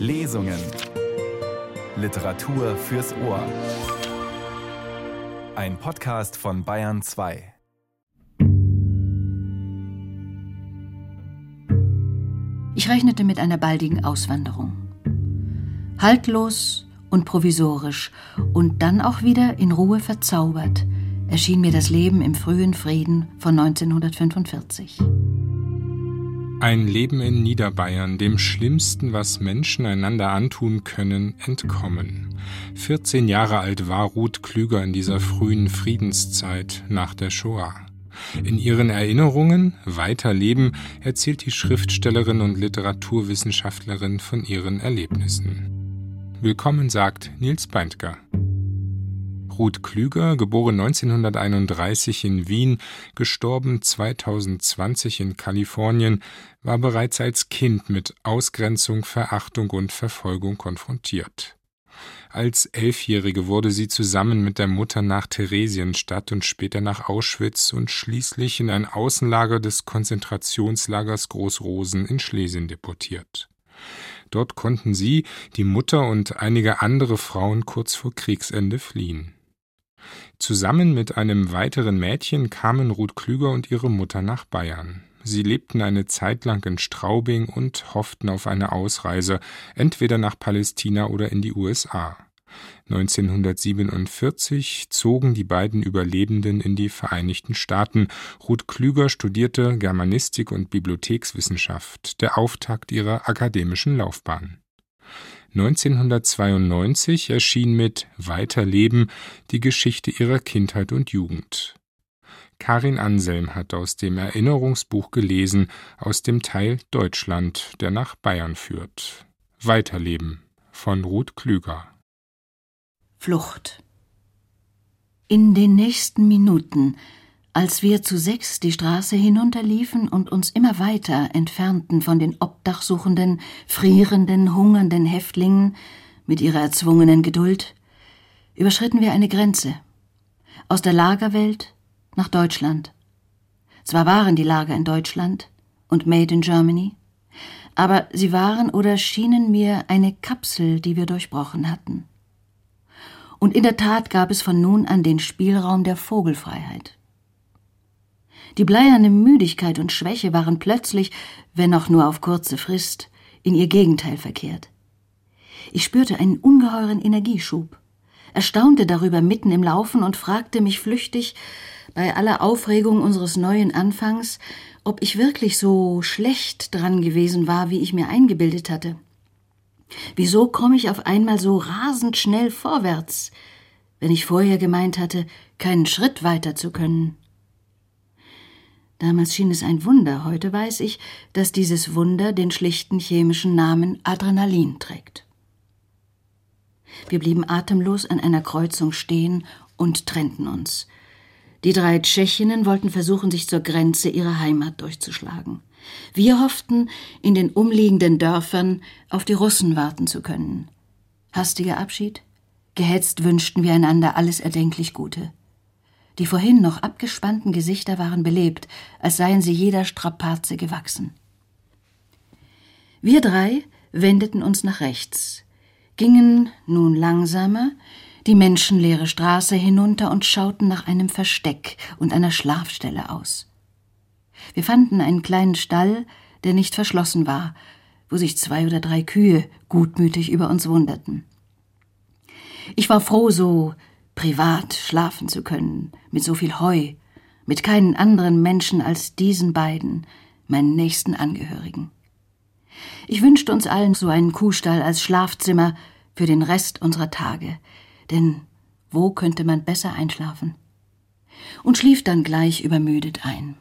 Lesungen. Literatur fürs Ohr. Ein Podcast von Bayern 2. Ich rechnete mit einer baldigen Auswanderung. Haltlos und provisorisch und dann auch wieder in Ruhe verzaubert erschien mir das Leben im frühen Frieden von 1945. Ein Leben in Niederbayern, dem Schlimmsten, was Menschen einander antun können, entkommen. 14 Jahre alt war Ruth Klüger in dieser frühen Friedenszeit nach der Shoah. In ihren Erinnerungen Weiterleben erzählt die Schriftstellerin und Literaturwissenschaftlerin von ihren Erlebnissen. Willkommen sagt Nils Beindker. Ruth Klüger, geboren 1931 in Wien, gestorben 2020 in Kalifornien, war bereits als Kind mit Ausgrenzung, Verachtung und Verfolgung konfrontiert. Als Elfjährige wurde sie zusammen mit der Mutter nach Theresienstadt und später nach Auschwitz und schließlich in ein Außenlager des Konzentrationslagers Großrosen in Schlesien deportiert. Dort konnten sie, die Mutter und einige andere Frauen kurz vor Kriegsende fliehen. Zusammen mit einem weiteren Mädchen kamen Ruth Klüger und ihre Mutter nach Bayern. Sie lebten eine Zeit lang in Straubing und hofften auf eine Ausreise, entweder nach Palästina oder in die USA. 1947 zogen die beiden Überlebenden in die Vereinigten Staaten. Ruth Klüger studierte Germanistik und Bibliothekswissenschaft, der Auftakt ihrer akademischen Laufbahn. 1992 erschien mit Weiterleben die Geschichte ihrer Kindheit und Jugend. Karin Anselm hat aus dem Erinnerungsbuch gelesen, aus dem Teil Deutschland, der nach Bayern führt. Weiterleben von Ruth Klüger. Flucht. In den nächsten Minuten als wir zu sechs die Straße hinunterliefen und uns immer weiter entfernten von den obdachsuchenden, frierenden, hungernden Häftlingen mit ihrer erzwungenen Geduld, überschritten wir eine Grenze. Aus der Lagerwelt nach Deutschland. Zwar waren die Lager in Deutschland und made in Germany, aber sie waren oder schienen mir eine Kapsel, die wir durchbrochen hatten. Und in der Tat gab es von nun an den Spielraum der Vogelfreiheit. Die bleierne Müdigkeit und Schwäche waren plötzlich, wenn auch nur auf kurze Frist, in ihr Gegenteil verkehrt. Ich spürte einen ungeheuren Energieschub, erstaunte darüber mitten im Laufen und fragte mich flüchtig, bei aller Aufregung unseres neuen Anfangs, ob ich wirklich so schlecht dran gewesen war, wie ich mir eingebildet hatte. Wieso komme ich auf einmal so rasend schnell vorwärts, wenn ich vorher gemeint hatte, keinen Schritt weiter zu können? Damals schien es ein Wunder, heute weiß ich, dass dieses Wunder den schlichten chemischen Namen Adrenalin trägt. Wir blieben atemlos an einer Kreuzung stehen und trennten uns. Die drei Tschechinnen wollten versuchen, sich zur Grenze ihrer Heimat durchzuschlagen. Wir hofften, in den umliegenden Dörfern auf die Russen warten zu können. Hastiger Abschied? Gehetzt wünschten wir einander alles erdenklich Gute. Die vorhin noch abgespannten Gesichter waren belebt, als seien sie jeder Strapaze gewachsen. Wir drei wendeten uns nach rechts, gingen nun langsamer die menschenleere Straße hinunter und schauten nach einem Versteck und einer Schlafstelle aus. Wir fanden einen kleinen Stall, der nicht verschlossen war, wo sich zwei oder drei Kühe gutmütig über uns wunderten. Ich war froh, so privat schlafen zu können, mit so viel Heu, mit keinen anderen Menschen als diesen beiden, meinen nächsten Angehörigen. Ich wünschte uns allen so einen Kuhstall als Schlafzimmer für den Rest unserer Tage, denn wo könnte man besser einschlafen? Und schlief dann gleich übermüdet ein.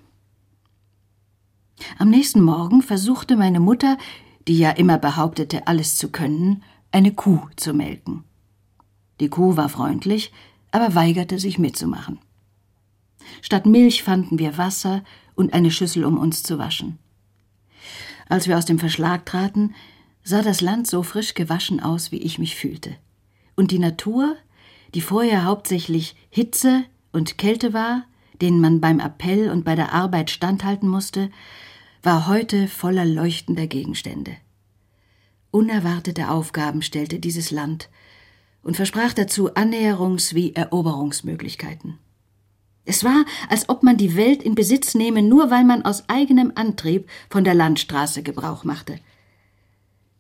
Am nächsten Morgen versuchte meine Mutter, die ja immer behauptete, alles zu können, eine Kuh zu melken. Die Kuh war freundlich, aber weigerte sich mitzumachen. Statt Milch fanden wir Wasser und eine Schüssel, um uns zu waschen. Als wir aus dem Verschlag traten, sah das Land so frisch gewaschen aus, wie ich mich fühlte. Und die Natur, die vorher hauptsächlich Hitze und Kälte war, denen man beim Appell und bei der Arbeit standhalten musste, war heute voller leuchtender Gegenstände. Unerwartete Aufgaben stellte dieses Land und versprach dazu Annäherungs- wie Eroberungsmöglichkeiten. Es war, als ob man die Welt in Besitz nehme, nur weil man aus eigenem Antrieb von der Landstraße Gebrauch machte.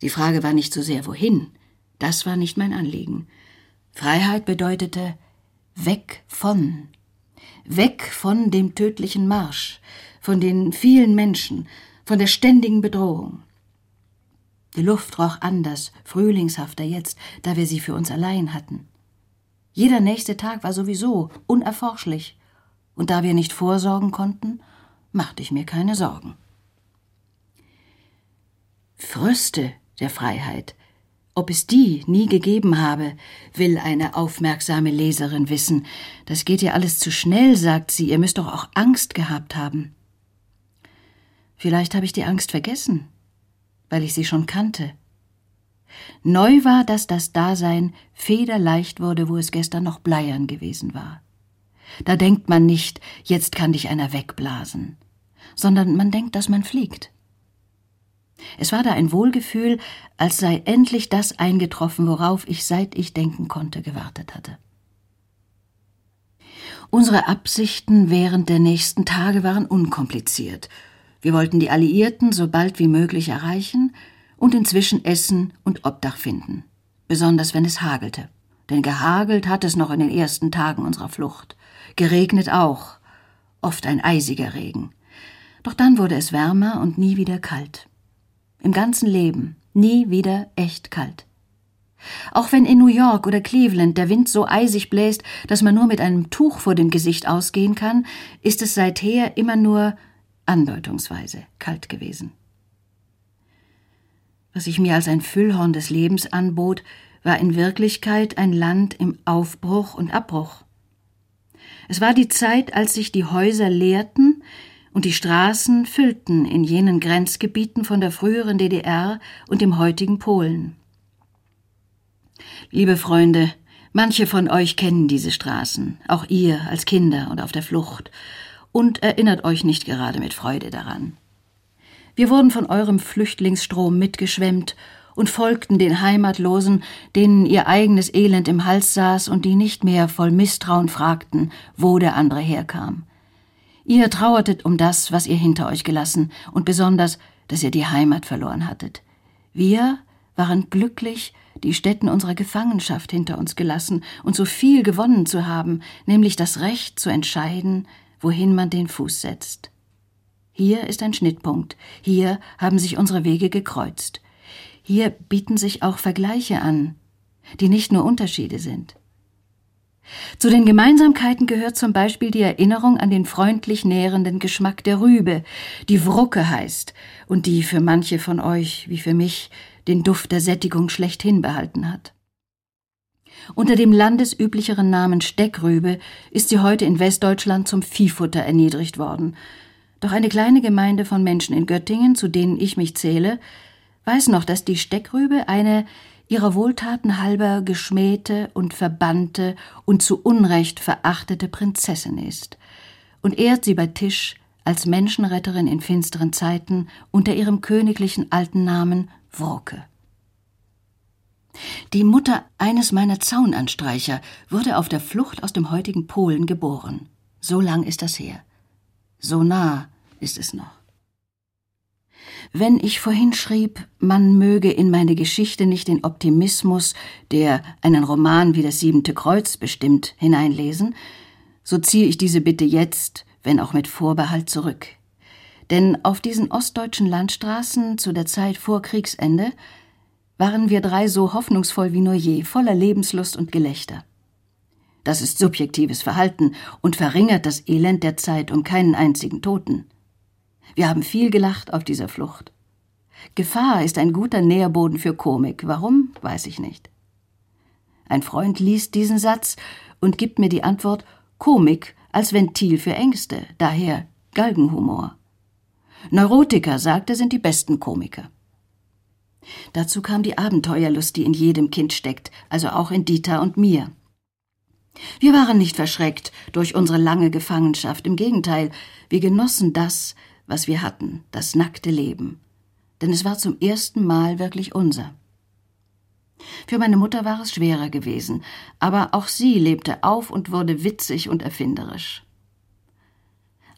Die Frage war nicht so sehr wohin, das war nicht mein Anliegen. Freiheit bedeutete weg von, weg von dem tödlichen Marsch, von den vielen Menschen, von der ständigen Bedrohung. Die Luft roch anders, frühlingshafter jetzt, da wir sie für uns allein hatten. Jeder nächste Tag war sowieso unerforschlich, und da wir nicht vorsorgen konnten, machte ich mir keine Sorgen. Fröste der Freiheit, ob es die nie gegeben habe, will eine aufmerksame Leserin wissen. Das geht ihr alles zu schnell, sagt sie, ihr müsst doch auch Angst gehabt haben. Vielleicht habe ich die Angst vergessen, weil ich sie schon kannte. Neu war, dass das Dasein federleicht wurde, wo es gestern noch bleiern gewesen war. Da denkt man nicht, jetzt kann dich einer wegblasen, sondern man denkt, dass man fliegt. Es war da ein Wohlgefühl, als sei endlich das eingetroffen, worauf ich, seit ich denken konnte, gewartet hatte. Unsere Absichten während der nächsten Tage waren unkompliziert. Wir wollten die Alliierten so bald wie möglich erreichen und inzwischen Essen und Obdach finden, besonders wenn es hagelte. Denn gehagelt hat es noch in den ersten Tagen unserer Flucht geregnet auch, oft ein eisiger Regen. Doch dann wurde es wärmer und nie wieder kalt. Im ganzen Leben nie wieder echt kalt. Auch wenn in New York oder Cleveland der Wind so eisig bläst, dass man nur mit einem Tuch vor dem Gesicht ausgehen kann, ist es seither immer nur andeutungsweise kalt gewesen. Was sich mir als ein Füllhorn des Lebens anbot, war in Wirklichkeit ein Land im Aufbruch und Abbruch. Es war die Zeit, als sich die Häuser leerten und die Straßen füllten in jenen Grenzgebieten von der früheren DDR und dem heutigen Polen. Liebe Freunde, manche von euch kennen diese Straßen, auch ihr als Kinder und auf der Flucht, und erinnert euch nicht gerade mit Freude daran. Wir wurden von eurem Flüchtlingsstrom mitgeschwemmt und folgten den Heimatlosen, denen ihr eigenes Elend im Hals saß und die nicht mehr voll Misstrauen fragten, wo der andere herkam. Ihr trauertet um das, was ihr hinter euch gelassen, und besonders, dass ihr die Heimat verloren hattet. Wir waren glücklich, die Stätten unserer Gefangenschaft hinter uns gelassen und so viel gewonnen zu haben, nämlich das Recht zu entscheiden, wohin man den Fuß setzt. Hier ist ein Schnittpunkt, hier haben sich unsere Wege gekreuzt. Hier bieten sich auch Vergleiche an, die nicht nur Unterschiede sind. Zu den Gemeinsamkeiten gehört zum Beispiel die Erinnerung an den freundlich nährenden Geschmack der Rübe, die Wrucke heißt und die für manche von euch, wie für mich, den Duft der Sättigung schlechthin behalten hat. Unter dem landesüblicheren Namen Steckrübe ist sie heute in Westdeutschland zum Viehfutter erniedrigt worden. Doch eine kleine Gemeinde von Menschen in Göttingen, zu denen ich mich zähle, weiß noch, dass die Steckrübe eine ihrer Wohltaten halber geschmähte und verbannte und zu Unrecht verachtete Prinzessin ist und ehrt sie bei Tisch als Menschenretterin in finsteren Zeiten unter ihrem königlichen alten Namen Wroke. Die Mutter eines meiner Zaunanstreicher wurde auf der Flucht aus dem heutigen Polen geboren. So lang ist das her. So nah ist es noch. Wenn ich vorhin schrieb, man möge in meine Geschichte nicht den Optimismus, der einen Roman wie das siebente Kreuz bestimmt, hineinlesen, so ziehe ich diese Bitte jetzt, wenn auch mit Vorbehalt, zurück. Denn auf diesen ostdeutschen Landstraßen zu der Zeit vor Kriegsende waren wir drei so hoffnungsvoll wie nur je, voller Lebenslust und Gelächter. Das ist subjektives Verhalten und verringert das Elend der Zeit um keinen einzigen Toten. Wir haben viel gelacht auf dieser Flucht. Gefahr ist ein guter Nährboden für Komik. Warum, weiß ich nicht. Ein Freund liest diesen Satz und gibt mir die Antwort Komik als Ventil für Ängste, daher Galgenhumor. Neurotiker, sagte, sind die besten Komiker. Dazu kam die Abenteuerlust, die in jedem Kind steckt, also auch in Dieter und mir. Wir waren nicht verschreckt durch unsere lange Gefangenschaft, im Gegenteil, wir genossen das, was wir hatten, das nackte Leben. Denn es war zum ersten Mal wirklich unser. Für meine Mutter war es schwerer gewesen, aber auch sie lebte auf und wurde witzig und erfinderisch.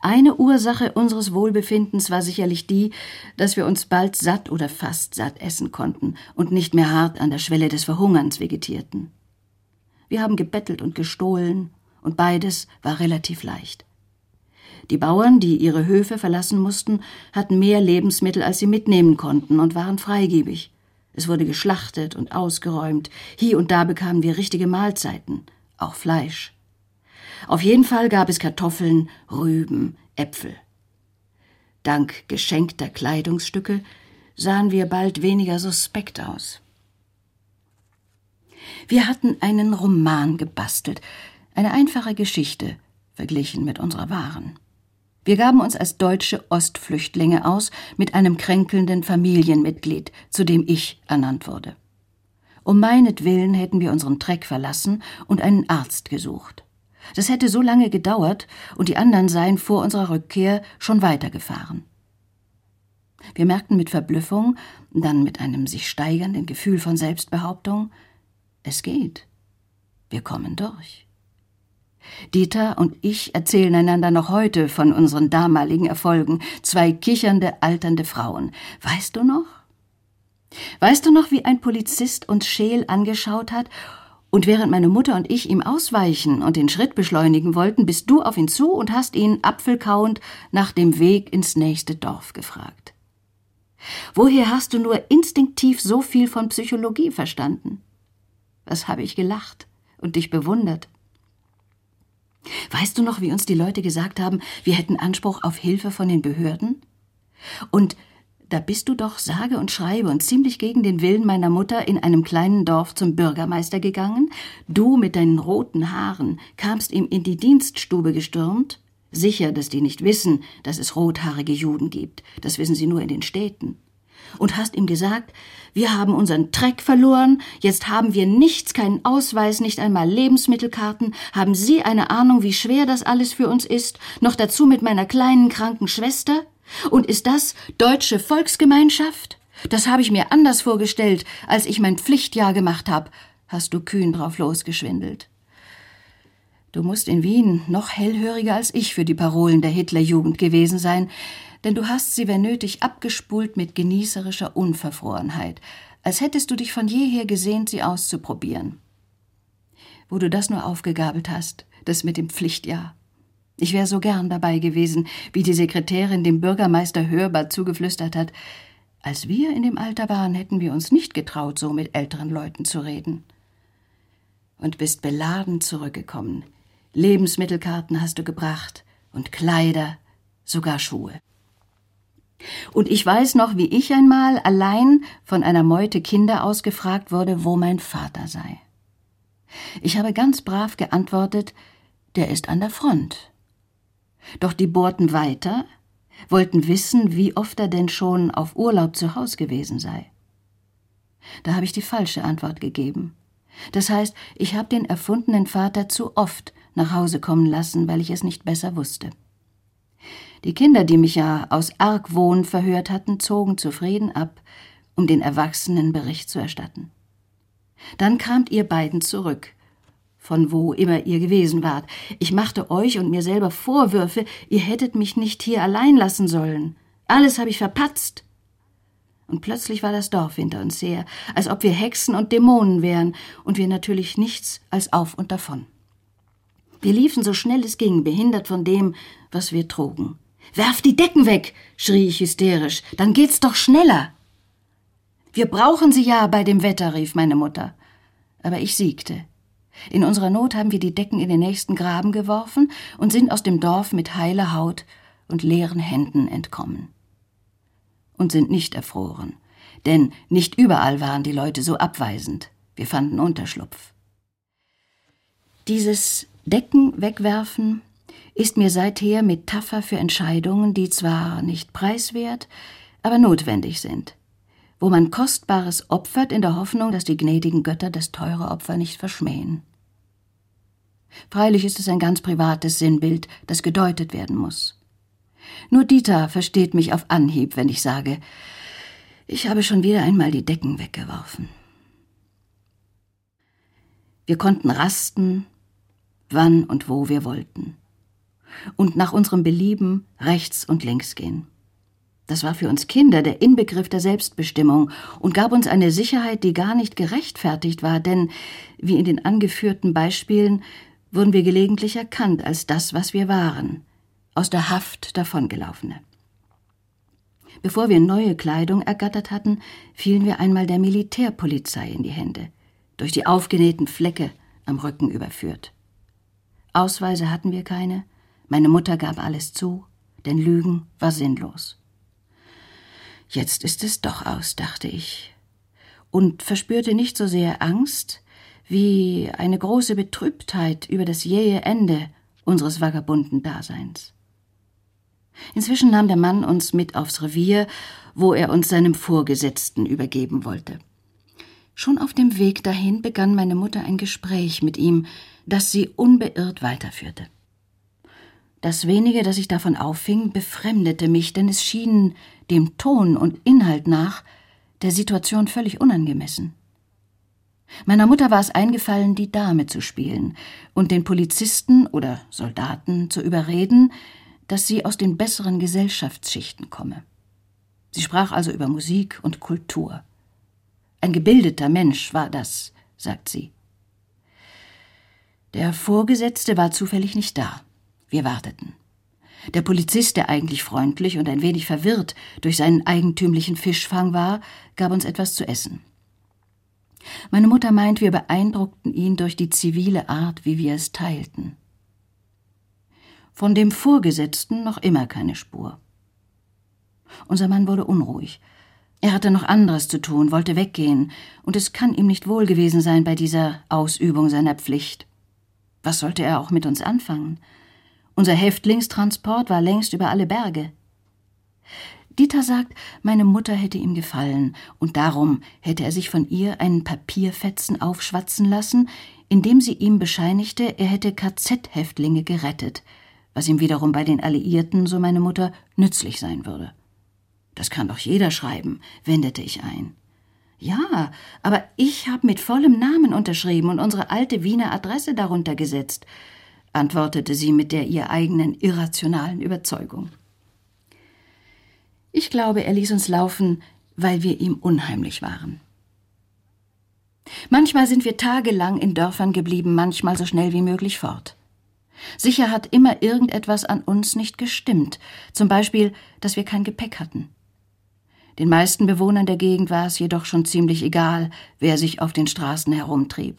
Eine Ursache unseres Wohlbefindens war sicherlich die, dass wir uns bald satt oder fast satt essen konnten und nicht mehr hart an der Schwelle des Verhungerns vegetierten. Wir haben gebettelt und gestohlen, und beides war relativ leicht. Die Bauern, die ihre Höfe verlassen mussten, hatten mehr Lebensmittel, als sie mitnehmen konnten, und waren freigebig. Es wurde geschlachtet und ausgeräumt. Hier und da bekamen wir richtige Mahlzeiten, auch Fleisch. Auf jeden Fall gab es Kartoffeln, Rüben, Äpfel. Dank geschenkter Kleidungsstücke sahen wir bald weniger suspekt aus. Wir hatten einen Roman gebastelt, eine einfache Geschichte, verglichen mit unserer wahren. Wir gaben uns als deutsche Ostflüchtlinge aus mit einem kränkelnden Familienmitglied, zu dem ich ernannt wurde. Um meinetwillen hätten wir unseren Treck verlassen und einen Arzt gesucht. Das hätte so lange gedauert, und die anderen seien vor unserer Rückkehr schon weitergefahren. Wir merkten mit Verblüffung, dann mit einem sich steigernden Gefühl von Selbstbehauptung, es geht. Wir kommen durch. Dieter und ich erzählen einander noch heute von unseren damaligen Erfolgen, zwei kichernde, alternde Frauen. Weißt du noch? Weißt du noch, wie ein Polizist uns scheel angeschaut hat und während meine Mutter und ich ihm ausweichen und den Schritt beschleunigen wollten, bist du auf ihn zu und hast ihn apfelkauend nach dem Weg ins nächste Dorf gefragt. Woher hast du nur instinktiv so viel von Psychologie verstanden? Was habe ich gelacht und dich bewundert? Weißt du noch, wie uns die Leute gesagt haben, wir hätten Anspruch auf Hilfe von den Behörden? Und da bist du doch sage und schreibe und ziemlich gegen den Willen meiner Mutter in einem kleinen Dorf zum Bürgermeister gegangen, du mit deinen roten Haaren kamst ihm in die Dienststube gestürmt, sicher, dass die nicht wissen, dass es rothaarige Juden gibt, das wissen sie nur in den Städten. Und hast ihm gesagt, wir haben unseren Treck verloren, jetzt haben wir nichts, keinen Ausweis, nicht einmal Lebensmittelkarten, haben Sie eine Ahnung, wie schwer das alles für uns ist, noch dazu mit meiner kleinen kranken Schwester? Und ist das deutsche Volksgemeinschaft? Das habe ich mir anders vorgestellt, als ich mein Pflichtjahr gemacht habe, hast du kühn drauf losgeschwindelt. Du musst in Wien noch hellhöriger als ich für die Parolen der Hitlerjugend gewesen sein, denn du hast sie, wenn nötig, abgespult mit genießerischer Unverfrorenheit, als hättest du dich von jeher gesehnt, sie auszuprobieren. Wo du das nur aufgegabelt hast, das mit dem Pflichtjahr. Ich wäre so gern dabei gewesen, wie die Sekretärin dem Bürgermeister hörbar zugeflüstert hat. Als wir in dem Alter waren, hätten wir uns nicht getraut, so mit älteren Leuten zu reden. Und bist beladen zurückgekommen. Lebensmittelkarten hast du gebracht und Kleider, sogar Schuhe. Und ich weiß noch, wie ich einmal allein von einer Meute Kinder ausgefragt wurde, wo mein Vater sei. Ich habe ganz brav geantwortet, der ist an der Front. Doch die bohrten weiter, wollten wissen, wie oft er denn schon auf Urlaub zu Haus gewesen sei. Da habe ich die falsche Antwort gegeben. Das heißt, ich habe den erfundenen Vater zu oft nach Hause kommen lassen, weil ich es nicht besser wusste. Die Kinder, die mich ja aus Argwohn verhört hatten, zogen zufrieden ab, um den Erwachsenen Bericht zu erstatten. Dann kamt ihr beiden zurück, von wo immer ihr gewesen wart. Ich machte euch und mir selber Vorwürfe, ihr hättet mich nicht hier allein lassen sollen. Alles habe ich verpatzt. Und plötzlich war das Dorf hinter uns her, als ob wir Hexen und Dämonen wären, und wir natürlich nichts als auf und davon. Wir liefen so schnell es ging, behindert von dem, was wir trugen. Werf die Decken weg, schrie ich hysterisch, dann geht's doch schneller. Wir brauchen sie ja bei dem Wetter, rief meine Mutter. Aber ich siegte. In unserer Not haben wir die Decken in den nächsten Graben geworfen und sind aus dem Dorf mit heiler Haut und leeren Händen entkommen. Und sind nicht erfroren, denn nicht überall waren die Leute so abweisend. Wir fanden Unterschlupf. Dieses Decken wegwerfen ist mir seither Metapher für Entscheidungen, die zwar nicht preiswert, aber notwendig sind, wo man Kostbares opfert in der Hoffnung, dass die gnädigen Götter das teure Opfer nicht verschmähen. Freilich ist es ein ganz privates Sinnbild, das gedeutet werden muss. Nur Dieter versteht mich auf Anhieb, wenn ich sage, ich habe schon wieder einmal die Decken weggeworfen. Wir konnten rasten, wann und wo wir wollten. Und nach unserem Belieben rechts und links gehen. Das war für uns Kinder der Inbegriff der Selbstbestimmung und gab uns eine Sicherheit, die gar nicht gerechtfertigt war, denn, wie in den angeführten Beispielen, wurden wir gelegentlich erkannt als das, was wir waren, aus der Haft davongelaufene. Bevor wir neue Kleidung ergattert hatten, fielen wir einmal der Militärpolizei in die Hände, durch die aufgenähten Flecke am Rücken überführt. Ausweise hatten wir keine, meine Mutter gab alles zu, denn Lügen war sinnlos. Jetzt ist es doch aus, dachte ich, und verspürte nicht so sehr Angst wie eine große Betrübtheit über das jähe Ende unseres vagabunden Daseins. Inzwischen nahm der Mann uns mit aufs Revier, wo er uns seinem Vorgesetzten übergeben wollte. Schon auf dem Weg dahin begann meine Mutter ein Gespräch mit ihm, das sie unbeirrt weiterführte. Das wenige, das ich davon auffing, befremdete mich, denn es schien dem Ton und Inhalt nach der Situation völlig unangemessen. Meiner Mutter war es eingefallen, die Dame zu spielen und den Polizisten oder Soldaten zu überreden, dass sie aus den besseren Gesellschaftsschichten komme. Sie sprach also über Musik und Kultur. Ein gebildeter Mensch war das, sagt sie. Der Vorgesetzte war zufällig nicht da. Wir warteten. Der Polizist, der eigentlich freundlich und ein wenig verwirrt durch seinen eigentümlichen Fischfang war, gab uns etwas zu essen. Meine Mutter meint, wir beeindruckten ihn durch die zivile Art, wie wir es teilten. Von dem Vorgesetzten noch immer keine Spur. Unser Mann wurde unruhig. Er hatte noch anderes zu tun, wollte weggehen, und es kann ihm nicht wohl gewesen sein bei dieser Ausübung seiner Pflicht. Was sollte er auch mit uns anfangen? Unser Häftlingstransport war längst über alle Berge. Dieter sagt, meine Mutter hätte ihm gefallen, und darum hätte er sich von ihr einen Papierfetzen aufschwatzen lassen, indem sie ihm bescheinigte, er hätte KZ-Häftlinge gerettet, was ihm wiederum bei den Alliierten, so meine Mutter, nützlich sein würde. Das kann doch jeder schreiben, wendete ich ein. Ja, aber ich habe mit vollem Namen unterschrieben und unsere alte Wiener Adresse darunter gesetzt antwortete sie mit der ihr eigenen irrationalen Überzeugung. Ich glaube, er ließ uns laufen, weil wir ihm unheimlich waren. Manchmal sind wir tagelang in Dörfern geblieben, manchmal so schnell wie möglich fort. Sicher hat immer irgendetwas an uns nicht gestimmt, zum Beispiel, dass wir kein Gepäck hatten. Den meisten Bewohnern der Gegend war es jedoch schon ziemlich egal, wer sich auf den Straßen herumtrieb.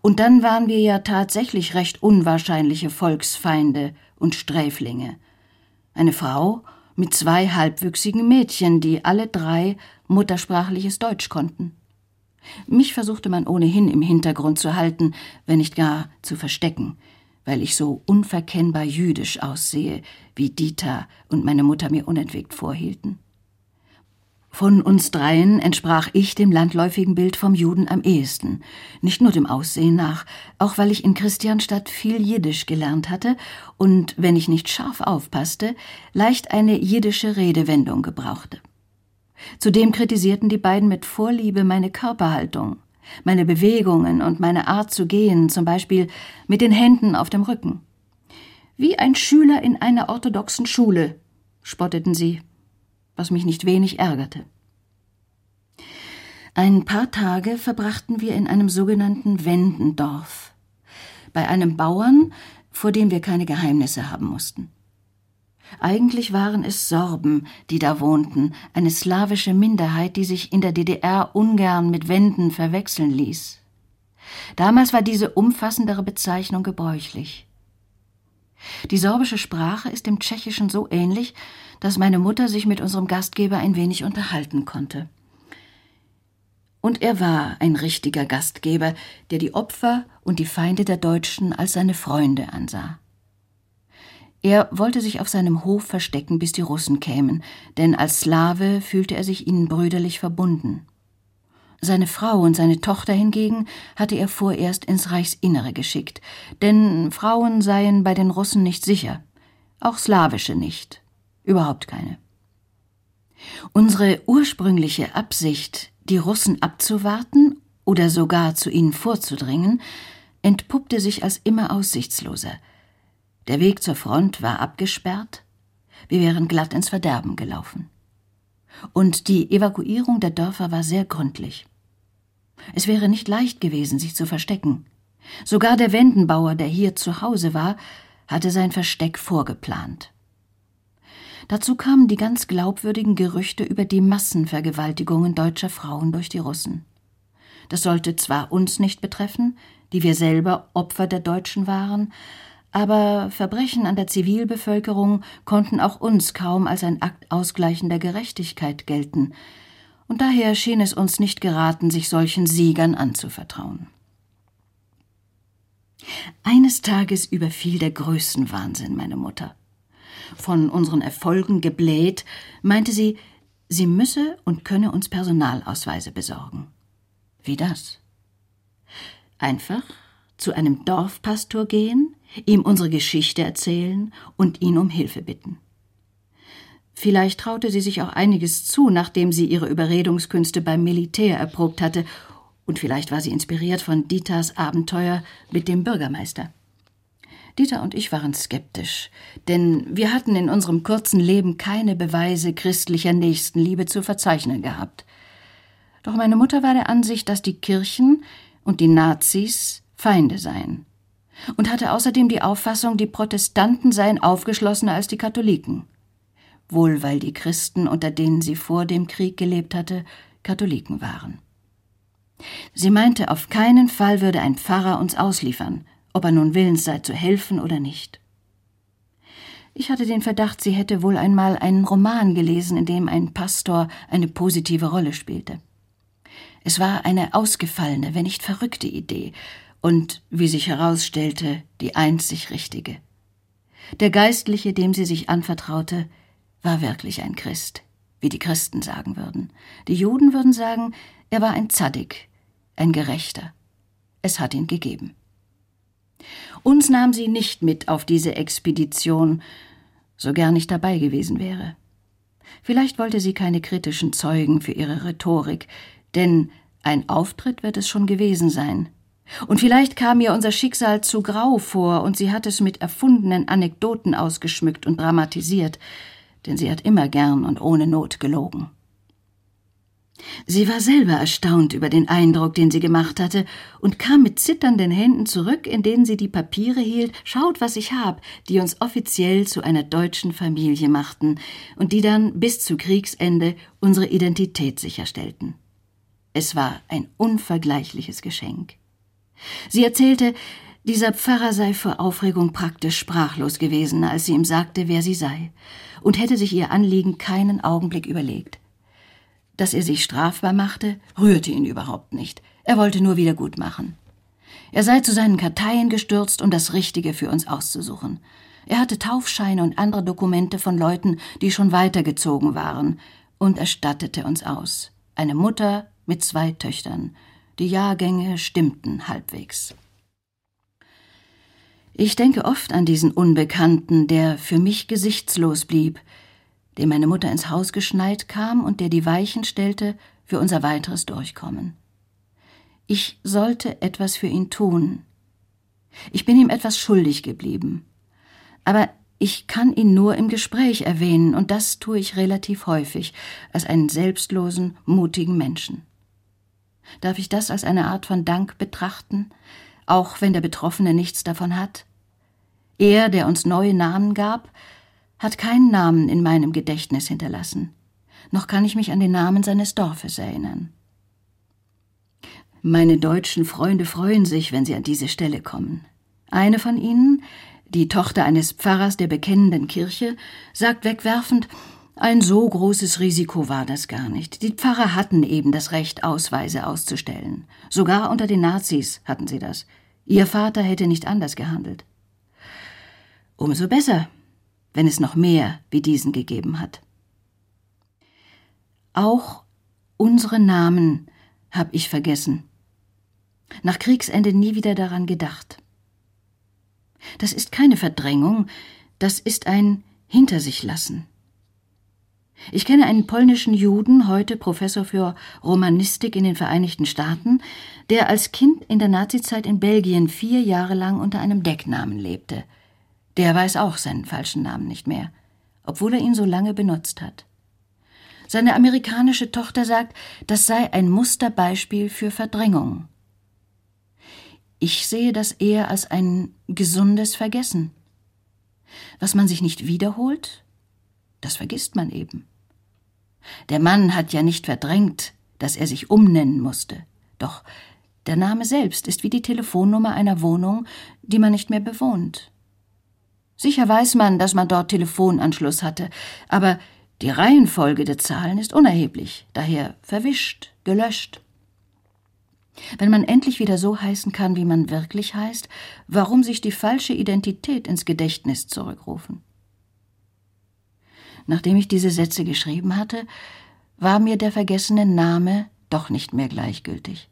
Und dann waren wir ja tatsächlich recht unwahrscheinliche Volksfeinde und Sträflinge. Eine Frau mit zwei halbwüchsigen Mädchen, die alle drei muttersprachliches Deutsch konnten. Mich versuchte man ohnehin im Hintergrund zu halten, wenn nicht gar zu verstecken, weil ich so unverkennbar jüdisch aussehe, wie Dieter und meine Mutter mir unentwegt vorhielten. Von uns dreien entsprach ich dem landläufigen Bild vom Juden am ehesten, nicht nur dem Aussehen nach, auch weil ich in Christianstadt viel Jiddisch gelernt hatte und, wenn ich nicht scharf aufpasste, leicht eine jiddische Redewendung gebrauchte. Zudem kritisierten die beiden mit Vorliebe meine Körperhaltung, meine Bewegungen und meine Art zu gehen, zum Beispiel mit den Händen auf dem Rücken. Wie ein Schüler in einer orthodoxen Schule, spotteten sie was mich nicht wenig ärgerte. Ein paar Tage verbrachten wir in einem sogenannten Wendendorf, bei einem Bauern, vor dem wir keine Geheimnisse haben mussten. Eigentlich waren es Sorben, die da wohnten, eine slawische Minderheit, die sich in der DDR ungern mit Wenden verwechseln ließ. Damals war diese umfassendere Bezeichnung gebräuchlich. Die sorbische Sprache ist dem Tschechischen so ähnlich, dass meine Mutter sich mit unserem Gastgeber ein wenig unterhalten konnte. Und er war ein richtiger Gastgeber, der die Opfer und die Feinde der Deutschen als seine Freunde ansah. Er wollte sich auf seinem Hof verstecken, bis die Russen kämen, denn als Slave fühlte er sich ihnen brüderlich verbunden. Seine Frau und seine Tochter hingegen hatte er vorerst ins Reichsinnere geschickt, denn Frauen seien bei den Russen nicht sicher, auch slawische nicht, überhaupt keine. Unsere ursprüngliche Absicht, die Russen abzuwarten oder sogar zu ihnen vorzudringen, entpuppte sich als immer aussichtsloser. Der Weg zur Front war abgesperrt, wir wären glatt ins Verderben gelaufen. Und die Evakuierung der Dörfer war sehr gründlich. Es wäre nicht leicht gewesen, sich zu verstecken. Sogar der Wendenbauer, der hier zu Hause war, hatte sein Versteck vorgeplant. Dazu kamen die ganz glaubwürdigen Gerüchte über die Massenvergewaltigungen deutscher Frauen durch die Russen. Das sollte zwar uns nicht betreffen, die wir selber Opfer der Deutschen waren, aber Verbrechen an der Zivilbevölkerung konnten auch uns kaum als ein Akt ausgleichender Gerechtigkeit gelten, und daher schien es uns nicht geraten, sich solchen Siegern anzuvertrauen. Eines Tages überfiel der Größenwahnsinn meine Mutter. Von unseren Erfolgen gebläht, meinte sie, sie müsse und könne uns Personalausweise besorgen. Wie das? Einfach zu einem Dorfpastor gehen, ihm unsere Geschichte erzählen und ihn um Hilfe bitten. Vielleicht traute sie sich auch einiges zu, nachdem sie ihre Überredungskünste beim Militär erprobt hatte, und vielleicht war sie inspiriert von Dieters Abenteuer mit dem Bürgermeister. Dieter und ich waren skeptisch, denn wir hatten in unserem kurzen Leben keine Beweise christlicher Nächstenliebe zu verzeichnen gehabt. Doch meine Mutter war der Ansicht, dass die Kirchen und die Nazis Feinde seien und hatte außerdem die Auffassung, die Protestanten seien aufgeschlossener als die Katholiken. Wohl weil die Christen, unter denen sie vor dem Krieg gelebt hatte, Katholiken waren. Sie meinte, auf keinen Fall würde ein Pfarrer uns ausliefern, ob er nun willens sei zu helfen oder nicht. Ich hatte den Verdacht, sie hätte wohl einmal einen Roman gelesen, in dem ein Pastor eine positive Rolle spielte. Es war eine ausgefallene, wenn nicht verrückte Idee, und, wie sich herausstellte, die einzig richtige. Der Geistliche, dem sie sich anvertraute, war wirklich ein Christ, wie die Christen sagen würden. Die Juden würden sagen, er war ein Zaddik, ein Gerechter. Es hat ihn gegeben. Uns nahm sie nicht mit auf diese Expedition, so gern ich dabei gewesen wäre. Vielleicht wollte sie keine kritischen Zeugen für ihre Rhetorik, denn ein Auftritt wird es schon gewesen sein, und vielleicht kam ihr unser Schicksal zu grau vor, und sie hat es mit erfundenen Anekdoten ausgeschmückt und dramatisiert, denn sie hat immer gern und ohne Not gelogen. Sie war selber erstaunt über den Eindruck, den sie gemacht hatte, und kam mit zitternden Händen zurück, in denen sie die Papiere hielt, schaut, was ich hab, die uns offiziell zu einer deutschen Familie machten und die dann bis zu Kriegsende unsere Identität sicherstellten. Es war ein unvergleichliches Geschenk. Sie erzählte, dieser Pfarrer sei vor Aufregung praktisch sprachlos gewesen, als sie ihm sagte, wer sie sei, und hätte sich ihr Anliegen keinen Augenblick überlegt. Dass er sich strafbar machte, rührte ihn überhaupt nicht. Er wollte nur wieder gut machen. Er sei zu seinen Karteien gestürzt, um das Richtige für uns auszusuchen. Er hatte Taufscheine und andere Dokumente von Leuten, die schon weitergezogen waren, und erstattete uns aus. Eine Mutter mit zwei Töchtern, die Jahrgänge stimmten halbwegs. Ich denke oft an diesen Unbekannten, der für mich gesichtslos blieb, dem meine Mutter ins Haus geschneit kam und der die Weichen stellte für unser weiteres Durchkommen. Ich sollte etwas für ihn tun. Ich bin ihm etwas schuldig geblieben. Aber ich kann ihn nur im Gespräch erwähnen, und das tue ich relativ häufig, als einen selbstlosen, mutigen Menschen. Darf ich das als eine Art von Dank betrachten, auch wenn der Betroffene nichts davon hat? Er, der uns neue Namen gab, hat keinen Namen in meinem Gedächtnis hinterlassen, noch kann ich mich an den Namen seines Dorfes erinnern. Meine deutschen Freunde freuen sich, wenn sie an diese Stelle kommen. Eine von ihnen, die Tochter eines Pfarrers der bekennenden Kirche, sagt wegwerfend, ein so großes Risiko war das gar nicht. Die Pfarrer hatten eben das Recht, Ausweise auszustellen. Sogar unter den Nazis hatten sie das. Ihr Vater hätte nicht anders gehandelt. Umso besser, wenn es noch mehr wie diesen gegeben hat. Auch unsere Namen hab ich vergessen. Nach Kriegsende nie wieder daran gedacht. Das ist keine Verdrängung, das ist ein Hinter sich lassen. Ich kenne einen polnischen Juden, heute Professor für Romanistik in den Vereinigten Staaten, der als Kind in der Nazizeit in Belgien vier Jahre lang unter einem Decknamen lebte. Der weiß auch seinen falschen Namen nicht mehr, obwohl er ihn so lange benutzt hat. Seine amerikanische Tochter sagt, das sei ein Musterbeispiel für Verdrängung. Ich sehe das eher als ein gesundes Vergessen. Was man sich nicht wiederholt, das vergisst man eben. Der Mann hat ja nicht verdrängt, dass er sich umnennen musste. Doch der Name selbst ist wie die Telefonnummer einer Wohnung, die man nicht mehr bewohnt. Sicher weiß man, dass man dort Telefonanschluss hatte, aber die Reihenfolge der Zahlen ist unerheblich, daher verwischt, gelöscht. Wenn man endlich wieder so heißen kann, wie man wirklich heißt, warum sich die falsche Identität ins Gedächtnis zurückrufen? Nachdem ich diese Sätze geschrieben hatte, war mir der vergessene Name doch nicht mehr gleichgültig.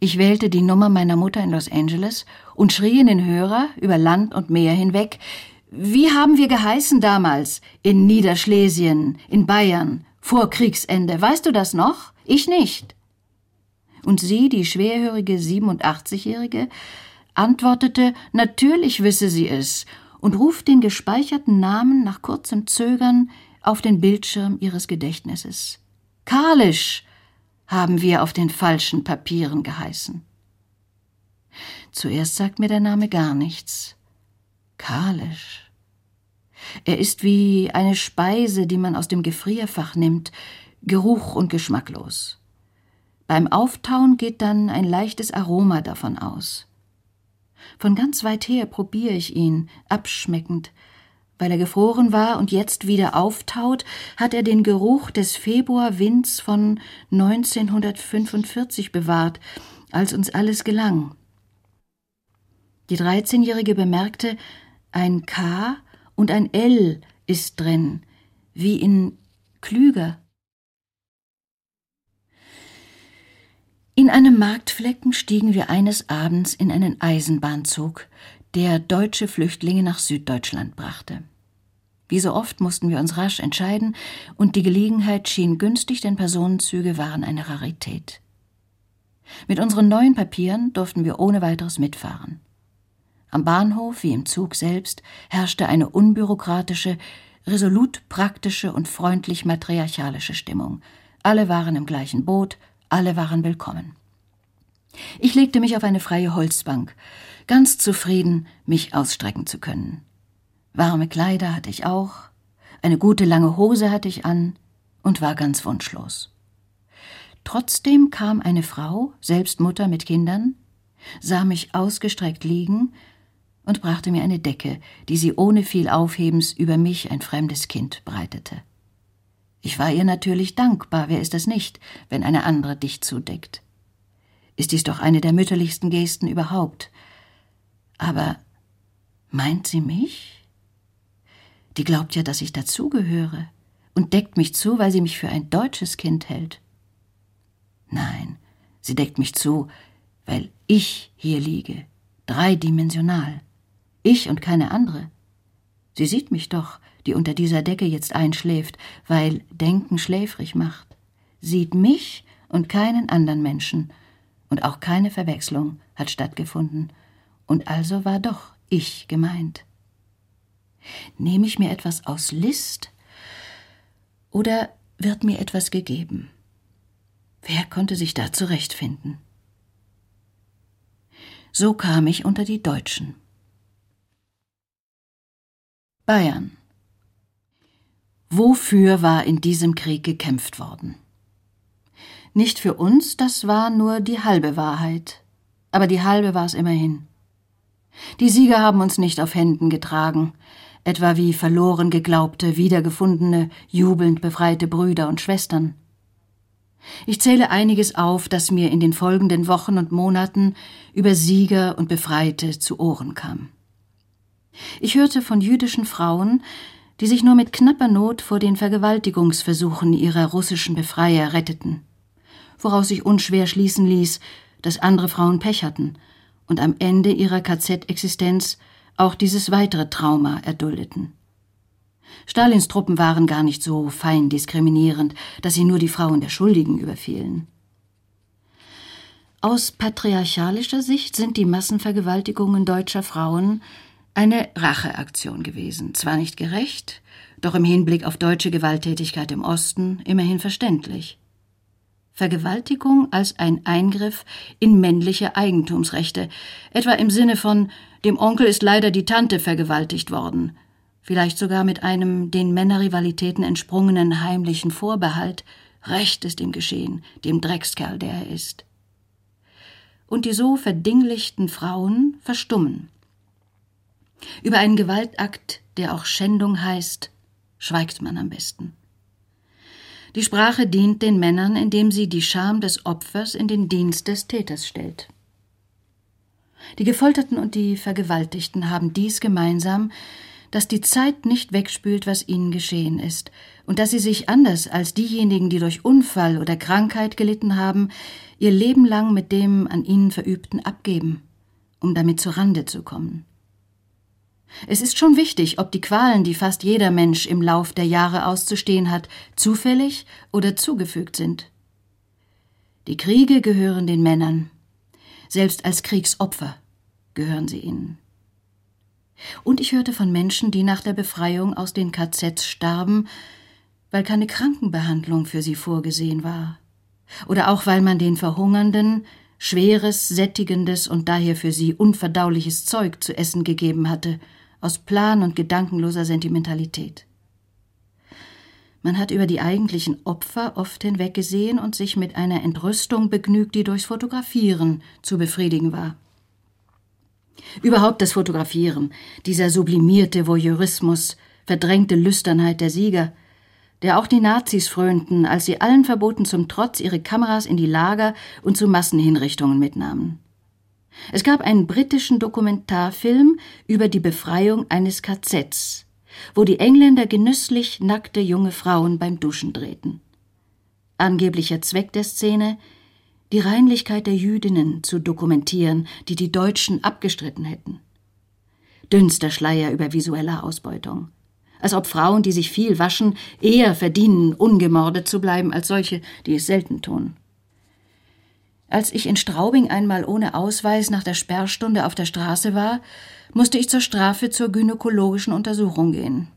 Ich wählte die Nummer meiner Mutter in Los Angeles und schrie in den Hörer über Land und Meer hinweg Wie haben wir geheißen damals in Niederschlesien, in Bayern, vor Kriegsende, weißt du das noch? Ich nicht. Und sie, die schwerhörige 87-Jährige, antwortete, natürlich wisse sie es und ruft den gespeicherten Namen nach kurzem Zögern auf den Bildschirm ihres Gedächtnisses. Kalisch haben wir auf den falschen Papieren geheißen. Zuerst sagt mir der Name gar nichts. Kalisch. Er ist wie eine Speise, die man aus dem Gefrierfach nimmt, geruch- und geschmacklos. Beim Auftauen geht dann ein leichtes Aroma davon aus. Von ganz weit her probiere ich ihn, abschmeckend. Weil er gefroren war und jetzt wieder auftaut, hat er den Geruch des Februarwinds von 1945 bewahrt, als uns alles gelang. Die Dreizehnjährige bemerkte, ein K und ein L ist drin, wie in klüger. In einem Marktflecken stiegen wir eines Abends in einen Eisenbahnzug, der deutsche Flüchtlinge nach Süddeutschland brachte. Wie so oft mussten wir uns rasch entscheiden, und die Gelegenheit schien günstig, denn Personenzüge waren eine Rarität. Mit unseren neuen Papieren durften wir ohne weiteres mitfahren. Am Bahnhof wie im Zug selbst herrschte eine unbürokratische, resolut praktische und freundlich matriarchalische Stimmung. Alle waren im gleichen Boot, alle waren willkommen. Ich legte mich auf eine freie Holzbank, ganz zufrieden, mich ausstrecken zu können. Warme Kleider hatte ich auch, eine gute lange Hose hatte ich an und war ganz wunschlos. Trotzdem kam eine Frau, selbst Mutter mit Kindern, sah mich ausgestreckt liegen und brachte mir eine Decke, die sie ohne viel Aufhebens über mich, ein fremdes Kind, breitete. Ich war ihr natürlich dankbar, wer ist es nicht, wenn eine andere dich zudeckt. Ist dies doch eine der mütterlichsten Gesten überhaupt. Aber meint sie mich? Die glaubt ja, dass ich dazugehöre und deckt mich zu, weil sie mich für ein deutsches Kind hält. Nein, sie deckt mich zu, weil ich hier liege, dreidimensional. Ich und keine andere. Sie sieht mich doch, die unter dieser Decke jetzt einschläft, weil Denken schläfrig macht, sieht mich und keinen anderen Menschen, und auch keine Verwechslung hat stattgefunden, und also war doch ich gemeint. Nehme ich mir etwas aus List oder wird mir etwas gegeben? Wer konnte sich da zurechtfinden? So kam ich unter die Deutschen. Bayern Wofür war in diesem Krieg gekämpft worden? Nicht für uns, das war nur die halbe Wahrheit. Aber die halbe war es immerhin. Die Sieger haben uns nicht auf Händen getragen, etwa wie verloren geglaubte, wiedergefundene, jubelnd befreite Brüder und Schwestern. Ich zähle einiges auf, das mir in den folgenden Wochen und Monaten über Sieger und Befreite zu Ohren kam. Ich hörte von jüdischen Frauen, die sich nur mit knapper Not vor den Vergewaltigungsversuchen ihrer russischen Befreier retteten, woraus sich unschwer schließen ließ, dass andere Frauen Pech hatten und am Ende ihrer KZ-Existenz auch dieses weitere Trauma erduldeten. Stalins Truppen waren gar nicht so fein diskriminierend, dass sie nur die Frauen der Schuldigen überfielen. Aus patriarchalischer Sicht sind die Massenvergewaltigungen deutscher Frauen eine Racheaktion gewesen. Zwar nicht gerecht, doch im Hinblick auf deutsche Gewalttätigkeit im Osten immerhin verständlich. Vergewaltigung als ein Eingriff in männliche Eigentumsrechte, etwa im Sinne von dem Onkel ist leider die Tante vergewaltigt worden, vielleicht sogar mit einem den Männerrivalitäten entsprungenen heimlichen Vorbehalt, Recht ist ihm geschehen, dem Dreckskerl, der er ist und die so verdinglichten Frauen verstummen. Über einen Gewaltakt, der auch Schändung heißt, schweigt man am besten. Die Sprache dient den Männern, indem sie die Scham des Opfers in den Dienst des Täters stellt. Die Gefolterten und die Vergewaltigten haben dies gemeinsam, dass die Zeit nicht wegspült, was ihnen geschehen ist, und dass sie sich anders als diejenigen, die durch Unfall oder Krankheit gelitten haben, ihr Leben lang mit dem an ihnen Verübten abgeben, um damit zu Rande zu kommen. Es ist schon wichtig, ob die Qualen, die fast jeder Mensch im Lauf der Jahre auszustehen hat, zufällig oder zugefügt sind. Die Kriege gehören den Männern, selbst als Kriegsopfer gehören sie ihnen. Und ich hörte von Menschen, die nach der Befreiung aus den KZs starben, weil keine Krankenbehandlung für sie vorgesehen war. Oder auch weil man den Verhungernden schweres, sättigendes und daher für sie unverdauliches Zeug zu essen gegeben hatte, aus plan- und gedankenloser Sentimentalität. Man hat über die eigentlichen Opfer oft hinweggesehen und sich mit einer Entrüstung begnügt, die durchs Fotografieren zu befriedigen war. Überhaupt das Fotografieren, dieser sublimierte Voyeurismus, verdrängte Lüsternheit der Sieger, der auch die Nazis frönten, als sie allen Verboten zum Trotz ihre Kameras in die Lager und zu Massenhinrichtungen mitnahmen. Es gab einen britischen Dokumentarfilm über die Befreiung eines KZs, wo die Engländer genüsslich nackte junge Frauen beim Duschen drehten. Angeblicher Zweck der Szene die Reinlichkeit der Jüdinnen zu dokumentieren, die die Deutschen abgestritten hätten. Dünnster Schleier über visuelle Ausbeutung. Als ob Frauen, die sich viel waschen, eher verdienen, ungemordet zu bleiben, als solche, die es selten tun. Als ich in Straubing einmal ohne Ausweis nach der Sperrstunde auf der Straße war, musste ich zur Strafe zur gynäkologischen Untersuchung gehen.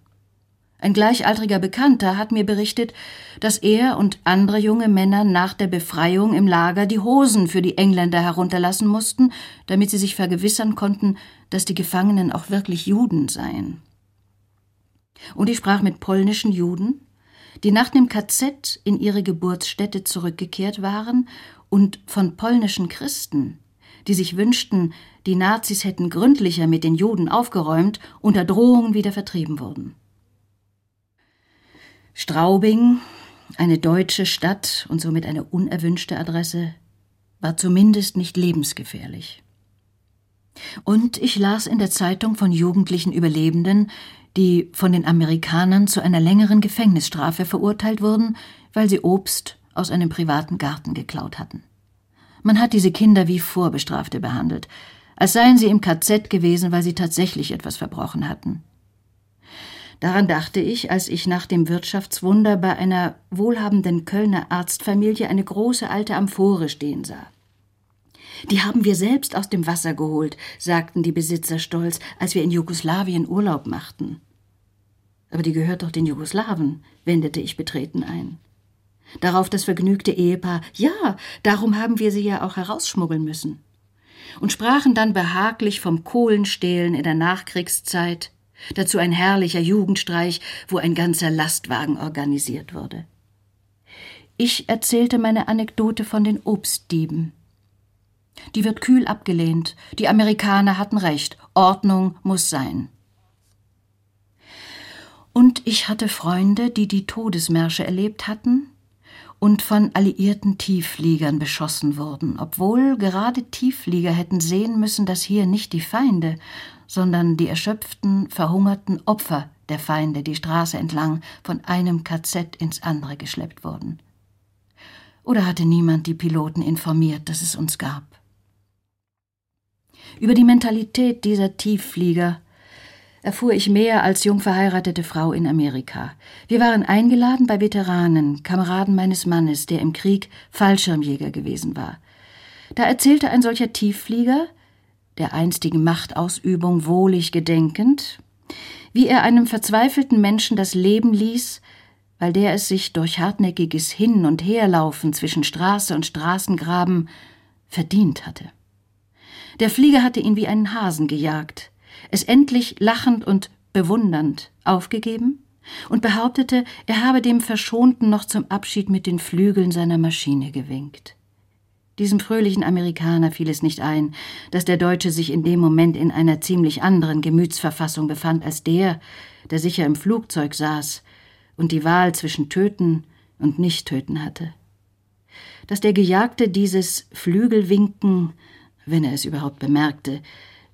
Ein gleichaltriger Bekannter hat mir berichtet, dass er und andere junge Männer nach der Befreiung im Lager die Hosen für die Engländer herunterlassen mussten, damit sie sich vergewissern konnten, dass die Gefangenen auch wirklich Juden seien. Und ich sprach mit polnischen Juden, die nach dem KZ in ihre Geburtsstätte zurückgekehrt waren, und von polnischen Christen, die sich wünschten, die Nazis hätten gründlicher mit den Juden aufgeräumt, unter Drohungen wieder vertrieben wurden. Straubing, eine deutsche Stadt und somit eine unerwünschte Adresse, war zumindest nicht lebensgefährlich. Und ich las in der Zeitung von jugendlichen Überlebenden, die von den Amerikanern zu einer längeren Gefängnisstrafe verurteilt wurden, weil sie Obst aus einem privaten Garten geklaut hatten. Man hat diese Kinder wie Vorbestrafte behandelt, als seien sie im KZ gewesen, weil sie tatsächlich etwas verbrochen hatten. Daran dachte ich, als ich nach dem Wirtschaftswunder bei einer wohlhabenden Kölner Arztfamilie eine große alte Amphore stehen sah. Die haben wir selbst aus dem Wasser geholt, sagten die Besitzer stolz, als wir in Jugoslawien Urlaub machten. Aber die gehört doch den Jugoslawen, wendete ich betreten ein. Darauf das vergnügte Ehepaar, ja, darum haben wir sie ja auch herausschmuggeln müssen. Und sprachen dann behaglich vom Kohlenstehlen in der Nachkriegszeit, Dazu ein herrlicher Jugendstreich, wo ein ganzer Lastwagen organisiert wurde. Ich erzählte meine Anekdote von den Obstdieben. Die wird kühl abgelehnt. Die Amerikaner hatten recht. Ordnung muss sein. Und ich hatte Freunde, die die Todesmärsche erlebt hatten und von alliierten Tieffliegern beschossen wurden, obwohl gerade Tiefflieger hätten sehen müssen, dass hier nicht die Feinde, sondern die erschöpften, verhungerten Opfer der Feinde die Straße entlang von einem KZ ins andere geschleppt wurden. Oder hatte niemand die Piloten informiert, dass es uns gab? Über die Mentalität dieser Tiefflieger erfuhr ich mehr als jung verheiratete Frau in Amerika. Wir waren eingeladen bei Veteranen, Kameraden meines Mannes, der im Krieg Fallschirmjäger gewesen war. Da erzählte ein solcher Tiefflieger, der einstigen Machtausübung wohlig gedenkend, wie er einem verzweifelten Menschen das Leben ließ, weil der es sich durch hartnäckiges Hin- und Herlaufen zwischen Straße und Straßengraben verdient hatte. Der Flieger hatte ihn wie einen Hasen gejagt, es endlich lachend und bewundernd aufgegeben und behauptete, er habe dem Verschonten noch zum Abschied mit den Flügeln seiner Maschine gewinkt. Diesem fröhlichen Amerikaner fiel es nicht ein, dass der Deutsche sich in dem Moment in einer ziemlich anderen Gemütsverfassung befand als der, der sicher im Flugzeug saß und die Wahl zwischen Töten und Nicht-Töten hatte. Dass der Gejagte dieses Flügelwinken, wenn er es überhaupt bemerkte,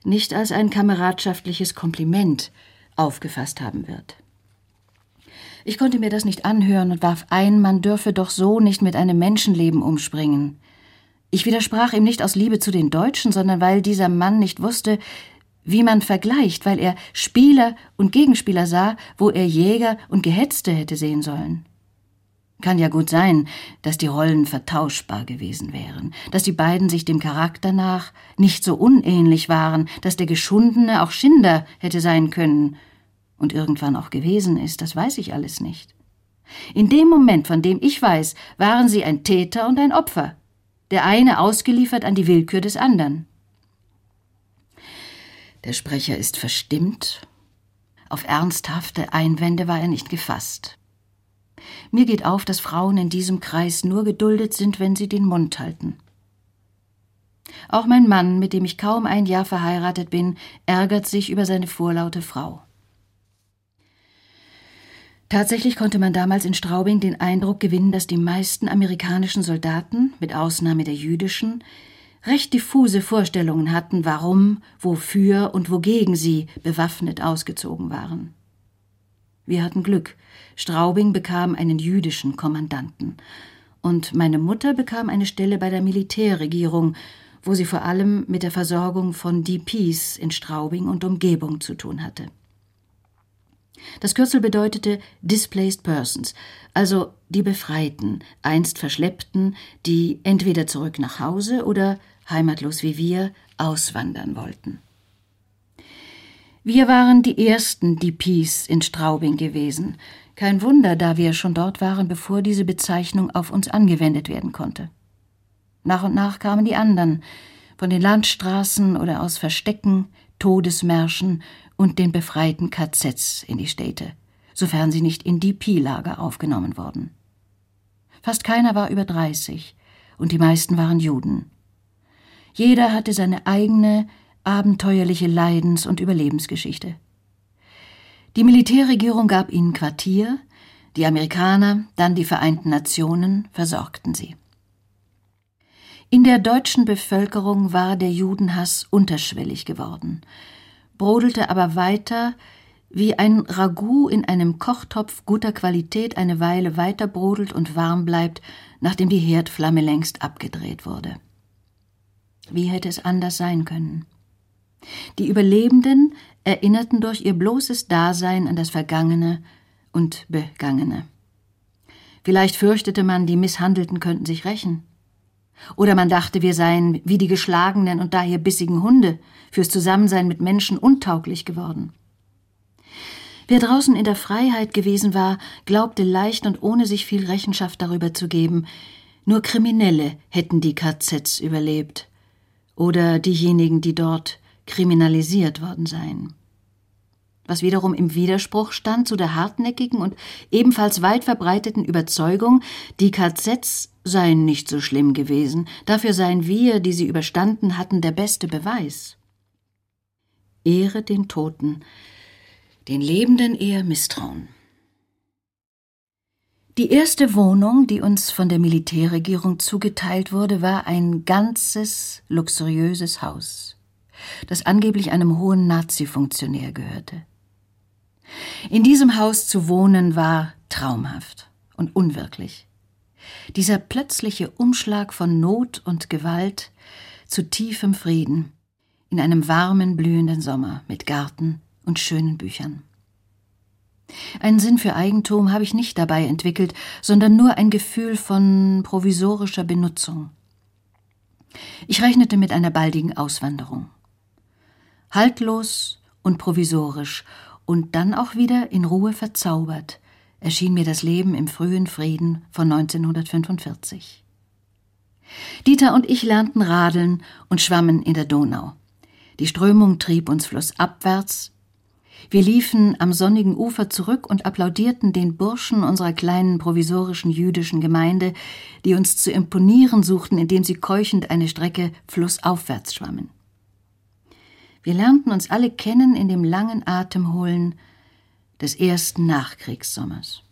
nicht als ein kameradschaftliches Kompliment aufgefasst haben wird. Ich konnte mir das nicht anhören und warf ein, man dürfe doch so nicht mit einem Menschenleben umspringen. Ich widersprach ihm nicht aus Liebe zu den Deutschen, sondern weil dieser Mann nicht wusste, wie man vergleicht, weil er Spieler und Gegenspieler sah, wo er Jäger und Gehetzte hätte sehen sollen. Kann ja gut sein, dass die Rollen vertauschbar gewesen wären, dass die beiden sich dem Charakter nach nicht so unähnlich waren, dass der Geschundene auch Schinder hätte sein können und irgendwann auch gewesen ist, das weiß ich alles nicht. In dem Moment, von dem ich weiß, waren sie ein Täter und ein Opfer, der eine ausgeliefert an die Willkür des anderen. Der Sprecher ist verstimmt. Auf ernsthafte Einwände war er nicht gefasst. Mir geht auf, dass Frauen in diesem Kreis nur geduldet sind, wenn sie den Mund halten. Auch mein Mann, mit dem ich kaum ein Jahr verheiratet bin, ärgert sich über seine vorlaute Frau. Tatsächlich konnte man damals in Straubing den Eindruck gewinnen, dass die meisten amerikanischen Soldaten, mit Ausnahme der jüdischen, recht diffuse Vorstellungen hatten, warum, wofür und wogegen sie bewaffnet ausgezogen waren. Wir hatten Glück. Straubing bekam einen jüdischen Kommandanten. Und meine Mutter bekam eine Stelle bei der Militärregierung, wo sie vor allem mit der Versorgung von DPs in Straubing und Umgebung zu tun hatte. Das Kürzel bedeutete Displaced Persons, also die Befreiten, einst Verschleppten, die entweder zurück nach Hause oder, heimatlos wie wir, auswandern wollten. Wir waren die ersten DPs in Straubing gewesen. Kein Wunder, da wir schon dort waren, bevor diese Bezeichnung auf uns angewendet werden konnte. Nach und nach kamen die anderen, von den Landstraßen oder aus Verstecken, Todesmärschen und den befreiten KZs in die Städte, sofern sie nicht in DP-Lager aufgenommen wurden. Fast keiner war über 30 und die meisten waren Juden. Jeder hatte seine eigene, abenteuerliche Leidens- und Überlebensgeschichte. Die Militärregierung gab ihnen Quartier, die Amerikaner, dann die Vereinten Nationen versorgten sie. In der deutschen Bevölkerung war der Judenhass unterschwellig geworden, brodelte aber weiter, wie ein Ragout in einem Kochtopf guter Qualität eine Weile weiter brodelt und warm bleibt, nachdem die Herdflamme längst abgedreht wurde. Wie hätte es anders sein können? Die Überlebenden erinnerten durch ihr bloßes Dasein an das Vergangene und Begangene. Vielleicht fürchtete man, die Misshandelten könnten sich rächen. Oder man dachte, wir seien wie die geschlagenen und daher bissigen Hunde fürs Zusammensein mit Menschen untauglich geworden. Wer draußen in der Freiheit gewesen war, glaubte leicht und ohne sich viel Rechenschaft darüber zu geben, nur Kriminelle hätten die KZs überlebt. Oder diejenigen, die dort kriminalisiert worden seien. Was wiederum im Widerspruch stand zu der hartnäckigen und ebenfalls weit verbreiteten Überzeugung, die KZs seien nicht so schlimm gewesen, dafür seien wir, die sie überstanden hatten, der beste Beweis. Ehre den Toten, den Lebenden eher Misstrauen. Die erste Wohnung, die uns von der Militärregierung zugeteilt wurde, war ein ganzes, luxuriöses Haus, das angeblich einem hohen Nazi-Funktionär gehörte. In diesem Haus zu wohnen war traumhaft und unwirklich. Dieser plötzliche Umschlag von Not und Gewalt zu tiefem Frieden in einem warmen, blühenden Sommer mit Garten und schönen Büchern. Einen Sinn für Eigentum habe ich nicht dabei entwickelt, sondern nur ein Gefühl von provisorischer Benutzung. Ich rechnete mit einer baldigen Auswanderung. Haltlos und provisorisch und dann auch wieder in Ruhe verzaubert erschien mir das Leben im frühen Frieden von 1945. Dieter und ich lernten radeln und schwammen in der Donau. Die Strömung trieb uns flussabwärts. Wir liefen am sonnigen Ufer zurück und applaudierten den Burschen unserer kleinen provisorischen jüdischen Gemeinde, die uns zu imponieren suchten, indem sie keuchend eine Strecke flussaufwärts schwammen. Wir lernten uns alle kennen in dem langen Atemholen des ersten Nachkriegssommers.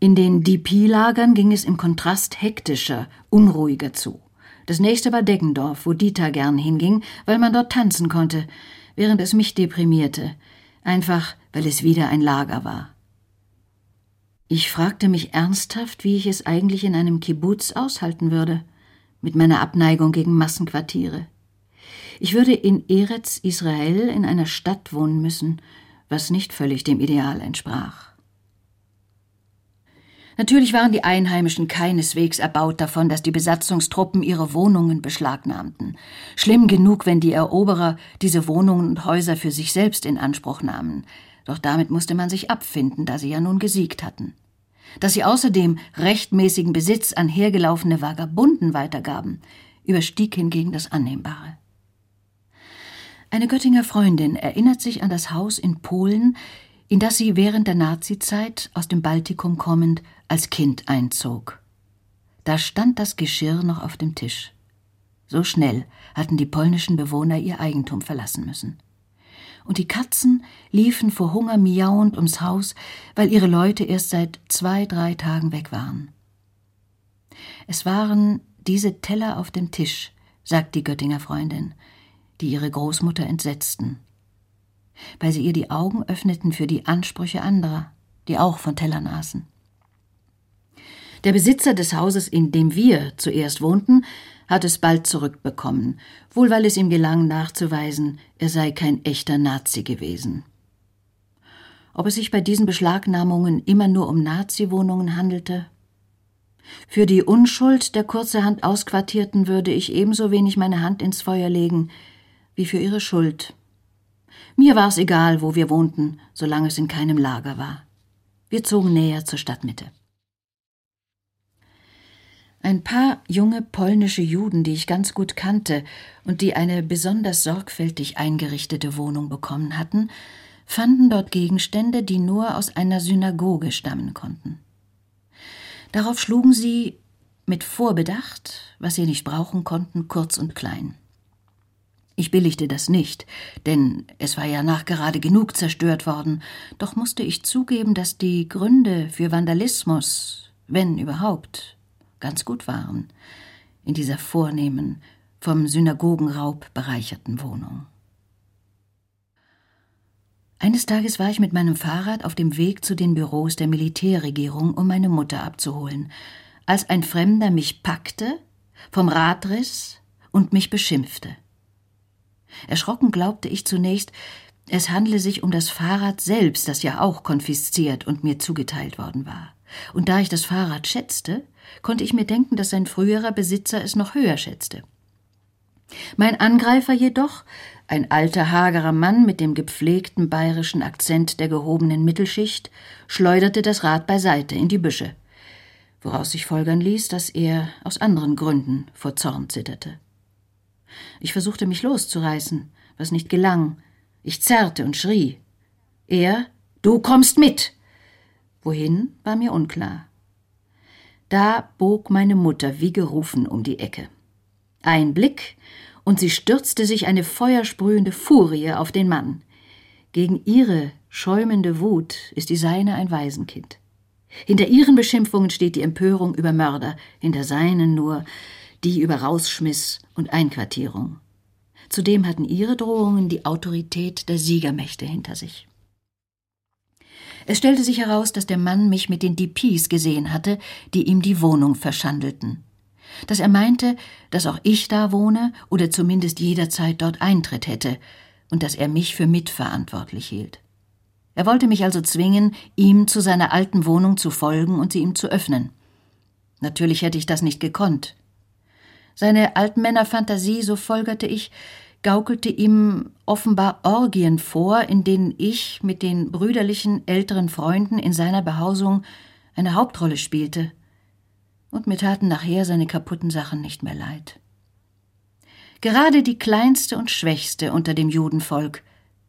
In den DP-Lagern ging es im Kontrast hektischer, unruhiger zu. Das nächste war Deggendorf, wo Dieter gern hinging, weil man dort tanzen konnte, während es mich deprimierte, einfach weil es wieder ein Lager war. Ich fragte mich ernsthaft, wie ich es eigentlich in einem Kibbutz aushalten würde, mit meiner Abneigung gegen Massenquartiere. Ich würde in Eretz Israel in einer Stadt wohnen müssen, was nicht völlig dem Ideal entsprach. Natürlich waren die Einheimischen keineswegs erbaut davon, dass die Besatzungstruppen ihre Wohnungen beschlagnahmten. Schlimm genug, wenn die Eroberer diese Wohnungen und Häuser für sich selbst in Anspruch nahmen. Doch damit musste man sich abfinden, da sie ja nun gesiegt hatten. Dass sie außerdem rechtmäßigen Besitz an hergelaufene Vagabunden weitergaben, überstieg hingegen das Annehmbare. Eine Göttinger Freundin erinnert sich an das Haus in Polen, in das sie während der Nazizeit aus dem Baltikum kommend als Kind einzog. Da stand das Geschirr noch auf dem Tisch. So schnell hatten die polnischen Bewohner ihr Eigentum verlassen müssen. Und die Katzen liefen vor Hunger miauend ums Haus, weil ihre Leute erst seit zwei, drei Tagen weg waren. Es waren diese Teller auf dem Tisch, sagt die Göttinger Freundin, die ihre Großmutter entsetzten, weil sie ihr die Augen öffneten für die Ansprüche anderer, die auch von Tellern aßen. Der Besitzer des Hauses, in dem wir zuerst wohnten, hat es bald zurückbekommen, wohl weil es ihm gelang nachzuweisen, er sei kein echter Nazi gewesen. Ob es sich bei diesen Beschlagnahmungen immer nur um Nazi-Wohnungen handelte? Für die Unschuld der kurzerhand Ausquartierten würde ich ebenso wenig meine Hand ins Feuer legen, wie für ihre Schuld. Mir war es egal, wo wir wohnten, solange es in keinem Lager war. Wir zogen näher zur Stadtmitte. Ein paar junge polnische Juden, die ich ganz gut kannte und die eine besonders sorgfältig eingerichtete Wohnung bekommen hatten, fanden dort Gegenstände, die nur aus einer Synagoge stammen konnten. Darauf schlugen sie mit Vorbedacht, was sie nicht brauchen konnten, kurz und klein. Ich billigte das nicht, denn es war ja nachgerade genug zerstört worden, doch musste ich zugeben, dass die Gründe für Vandalismus, wenn überhaupt, ganz gut waren, in dieser vornehmen, vom Synagogenraub bereicherten Wohnung. Eines Tages war ich mit meinem Fahrrad auf dem Weg zu den Büros der Militärregierung, um meine Mutter abzuholen, als ein Fremder mich packte, vom Rad riss und mich beschimpfte. Erschrocken glaubte ich zunächst, es handle sich um das Fahrrad selbst, das ja auch konfisziert und mir zugeteilt worden war. Und da ich das Fahrrad schätzte, konnte ich mir denken, dass sein früherer Besitzer es noch höher schätzte. Mein Angreifer jedoch, ein alter hagerer Mann mit dem gepflegten bayerischen Akzent der gehobenen Mittelschicht, schleuderte das Rad beiseite in die Büsche, woraus sich folgern ließ, dass er aus anderen Gründen vor Zorn zitterte. Ich versuchte mich loszureißen, was nicht gelang. Ich zerrte und schrie. Er, du kommst mit! Wohin, war mir unklar. Da bog meine Mutter wie gerufen um die Ecke. Ein Blick, und sie stürzte sich eine feuersprühende Furie auf den Mann. Gegen ihre schäumende Wut ist die seine ein Waisenkind. Hinter ihren Beschimpfungen steht die Empörung über Mörder, hinter seinen nur die über Rausschmiss und Einquartierung. Zudem hatten ihre Drohungen die Autorität der Siegermächte hinter sich. Es stellte sich heraus, dass der Mann mich mit den DPs gesehen hatte, die ihm die Wohnung verschandelten. Dass er meinte, dass auch ich da wohne oder zumindest jederzeit dort Eintritt hätte, und dass er mich für mitverantwortlich hielt. Er wollte mich also zwingen, ihm zu seiner alten Wohnung zu folgen und sie ihm zu öffnen. Natürlich hätte ich das nicht gekonnt. Seine Altmännerfantasie, so folgerte ich, gaukelte ihm offenbar Orgien vor, in denen ich mit den brüderlichen älteren Freunden in seiner Behausung eine Hauptrolle spielte. Und mir taten nachher seine kaputten Sachen nicht mehr leid. Gerade die kleinste und schwächste unter dem Judenvolk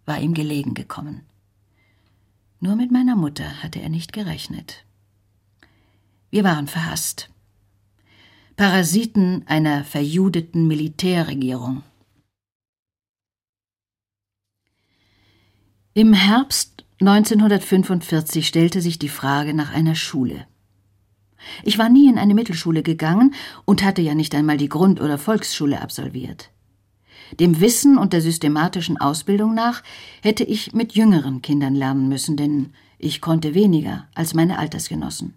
war ihm gelegen gekommen. Nur mit meiner Mutter hatte er nicht gerechnet. Wir waren verhasst. Parasiten einer verjudeten Militärregierung. Im Herbst 1945 stellte sich die Frage nach einer Schule. Ich war nie in eine Mittelschule gegangen und hatte ja nicht einmal die Grund- oder Volksschule absolviert. Dem Wissen und der systematischen Ausbildung nach hätte ich mit jüngeren Kindern lernen müssen, denn ich konnte weniger als meine Altersgenossen.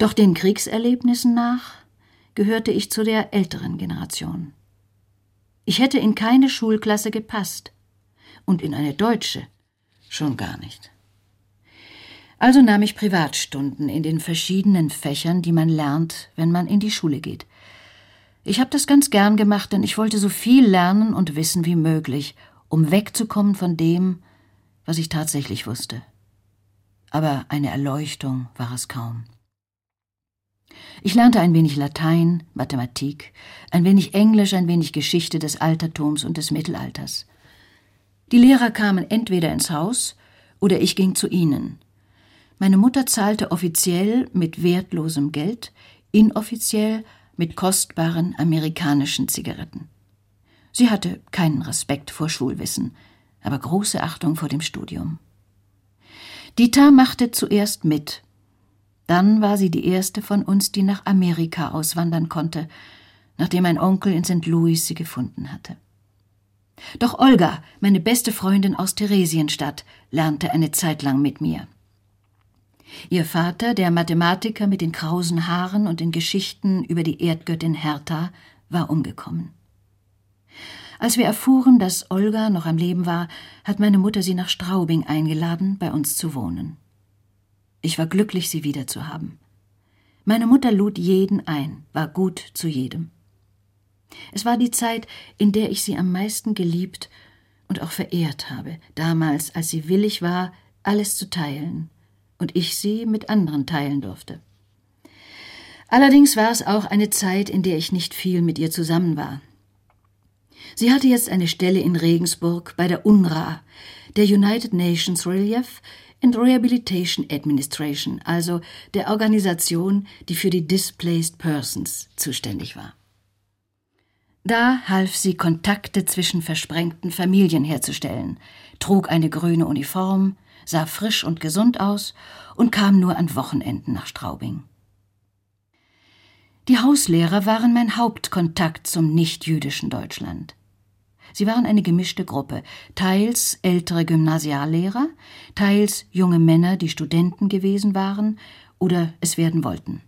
Doch den Kriegserlebnissen nach gehörte ich zu der älteren Generation. Ich hätte in keine Schulklasse gepasst und in eine deutsche schon gar nicht. Also nahm ich Privatstunden in den verschiedenen Fächern, die man lernt, wenn man in die Schule geht. Ich habe das ganz gern gemacht, denn ich wollte so viel lernen und wissen wie möglich, um wegzukommen von dem, was ich tatsächlich wusste. Aber eine Erleuchtung war es kaum. Ich lernte ein wenig Latein, Mathematik, ein wenig Englisch, ein wenig Geschichte des Altertums und des Mittelalters. Die Lehrer kamen entweder ins Haus oder ich ging zu ihnen. Meine Mutter zahlte offiziell mit wertlosem Geld, inoffiziell mit kostbaren amerikanischen Zigaretten. Sie hatte keinen Respekt vor Schulwissen, aber große Achtung vor dem Studium. Dieter machte zuerst mit. Dann war sie die erste von uns, die nach Amerika auswandern konnte, nachdem ein Onkel in St. Louis sie gefunden hatte. Doch Olga, meine beste Freundin aus Theresienstadt, lernte eine Zeit lang mit mir. Ihr Vater, der Mathematiker mit den krausen Haaren und den Geschichten über die Erdgöttin Hertha, war umgekommen. Als wir erfuhren, dass Olga noch am Leben war, hat meine Mutter sie nach Straubing eingeladen, bei uns zu wohnen. Ich war glücklich, sie wiederzuhaben. Meine Mutter lud jeden ein, war gut zu jedem. Es war die Zeit, in der ich sie am meisten geliebt und auch verehrt habe, damals, als sie willig war, alles zu teilen und ich sie mit anderen teilen durfte. Allerdings war es auch eine Zeit, in der ich nicht viel mit ihr zusammen war. Sie hatte jetzt eine Stelle in Regensburg bei der UNRWA, der United Nations Relief and Rehabilitation Administration, also der Organisation, die für die Displaced Persons zuständig war. Da half sie, Kontakte zwischen versprengten Familien herzustellen, trug eine grüne Uniform, sah frisch und gesund aus und kam nur an Wochenenden nach Straubing. Die Hauslehrer waren mein Hauptkontakt zum nichtjüdischen Deutschland. Sie waren eine gemischte Gruppe, teils ältere Gymnasiallehrer, teils junge Männer, die Studenten gewesen waren oder es werden wollten.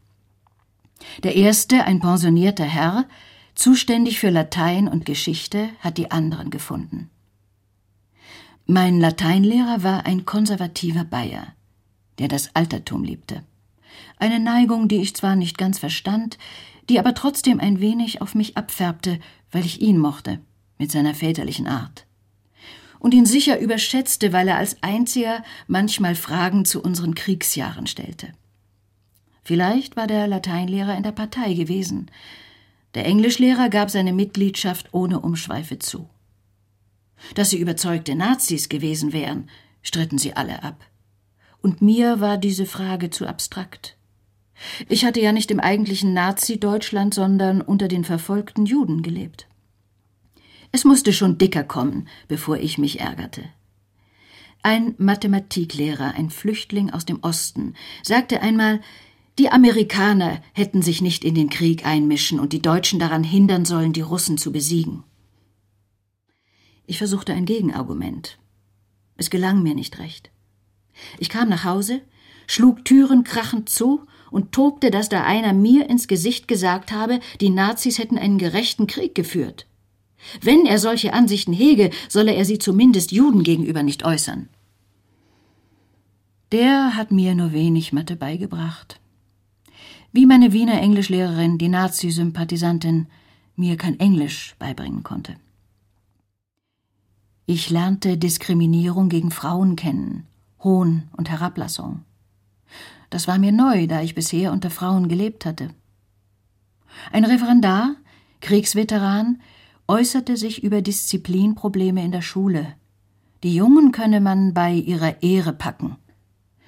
Der erste, ein pensionierter Herr, zuständig für Latein und Geschichte, hat die anderen gefunden. Mein Lateinlehrer war ein konservativer Bayer, der das Altertum liebte. Eine Neigung, die ich zwar nicht ganz verstand, die aber trotzdem ein wenig auf mich abfärbte, weil ich ihn mochte, mit seiner väterlichen Art. Und ihn sicher überschätzte, weil er als einziger manchmal Fragen zu unseren Kriegsjahren stellte. Vielleicht war der Lateinlehrer in der Partei gewesen. Der Englischlehrer gab seine Mitgliedschaft ohne Umschweife zu. Dass sie überzeugte Nazis gewesen wären, stritten sie alle ab. Und mir war diese Frage zu abstrakt. Ich hatte ja nicht im eigentlichen Nazi-Deutschland, sondern unter den verfolgten Juden gelebt. Es musste schon dicker kommen, bevor ich mich ärgerte. Ein Mathematiklehrer, ein Flüchtling aus dem Osten, sagte einmal, die Amerikaner hätten sich nicht in den Krieg einmischen und die Deutschen daran hindern sollen, die Russen zu besiegen. Ich versuchte ein Gegenargument. Es gelang mir nicht recht. Ich kam nach Hause, schlug Türen krachend zu und tobte, dass da einer mir ins Gesicht gesagt habe, die Nazis hätten einen gerechten Krieg geführt. Wenn er solche Ansichten hege, solle er sie zumindest Juden gegenüber nicht äußern. Der hat mir nur wenig Mathe beigebracht. Wie meine Wiener Englischlehrerin, die Nazi-Sympathisantin, mir kein Englisch beibringen konnte. Ich lernte Diskriminierung gegen Frauen kennen, Hohn und Herablassung. Das war mir neu, da ich bisher unter Frauen gelebt hatte. Ein Referendar, Kriegsveteran, äußerte sich über Disziplinprobleme in der Schule. Die Jungen könne man bei ihrer Ehre packen.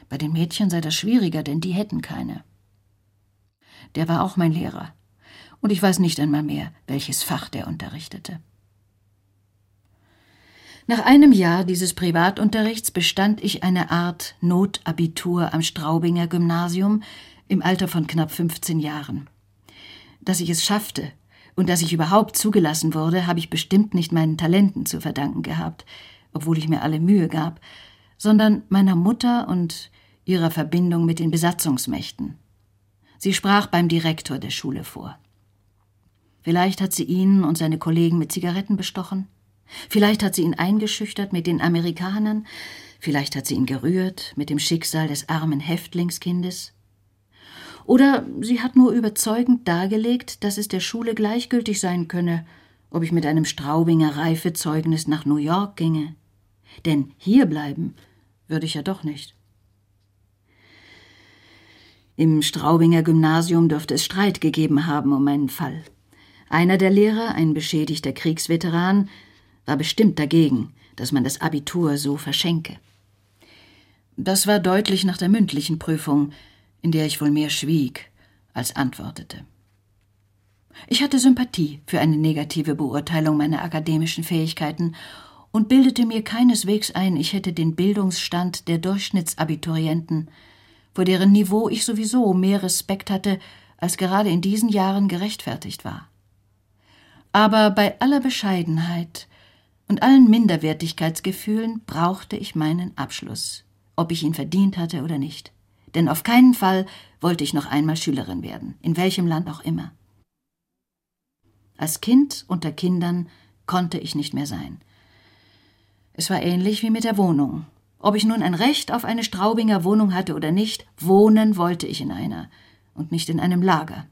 Bei den Mädchen sei das schwieriger, denn die hätten keine. Der war auch mein Lehrer. Und ich weiß nicht einmal mehr, welches Fach der unterrichtete. Nach einem Jahr dieses Privatunterrichts bestand ich eine Art Notabitur am Straubinger Gymnasium im Alter von knapp 15 Jahren. Dass ich es schaffte und dass ich überhaupt zugelassen wurde, habe ich bestimmt nicht meinen Talenten zu verdanken gehabt, obwohl ich mir alle Mühe gab, sondern meiner Mutter und ihrer Verbindung mit den Besatzungsmächten. Sie sprach beim Direktor der Schule vor. Vielleicht hat sie ihn und seine Kollegen mit Zigaretten bestochen. Vielleicht hat sie ihn eingeschüchtert mit den Amerikanern. Vielleicht hat sie ihn gerührt mit dem Schicksal des armen Häftlingskindes. Oder sie hat nur überzeugend dargelegt, dass es der Schule gleichgültig sein könne, ob ich mit einem Straubinger Reifezeugnis nach New York ginge. Denn hierbleiben würde ich ja doch nicht. Im Straubinger Gymnasium dürfte es Streit gegeben haben um meinen Fall. Einer der Lehrer, ein beschädigter Kriegsveteran, war bestimmt dagegen, dass man das Abitur so verschenke. Das war deutlich nach der mündlichen Prüfung, in der ich wohl mehr schwieg als antwortete. Ich hatte Sympathie für eine negative Beurteilung meiner akademischen Fähigkeiten und bildete mir keineswegs ein, ich hätte den Bildungsstand der Durchschnittsabiturienten, vor deren Niveau ich sowieso mehr Respekt hatte, als gerade in diesen Jahren gerechtfertigt war. Aber bei aller Bescheidenheit und allen Minderwertigkeitsgefühlen brauchte ich meinen Abschluss, ob ich ihn verdient hatte oder nicht. Denn auf keinen Fall wollte ich noch einmal Schülerin werden, in welchem Land auch immer. Als Kind unter Kindern konnte ich nicht mehr sein. Es war ähnlich wie mit der Wohnung. Ob ich nun ein Recht auf eine Straubinger Wohnung hatte oder nicht, wohnen wollte ich in einer und nicht in einem Lager.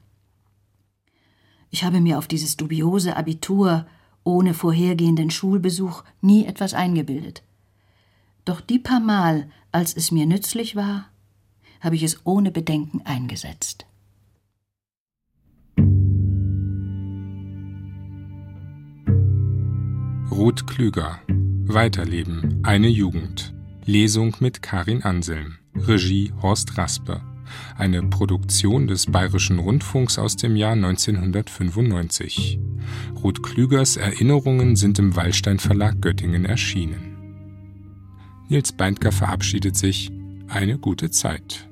Ich habe mir auf dieses dubiose Abitur ohne vorhergehenden Schulbesuch nie etwas eingebildet. Doch die paar Mal, als es mir nützlich war, habe ich es ohne Bedenken eingesetzt. Ruth Klüger Weiterleben, eine Jugend. Lesung mit Karin Anselm. Regie Horst Raspe eine Produktion des Bayerischen Rundfunks aus dem Jahr 1995. Ruth Klügers Erinnerungen sind im Wallstein Verlag Göttingen erschienen. Nils Beindker verabschiedet sich. Eine gute Zeit.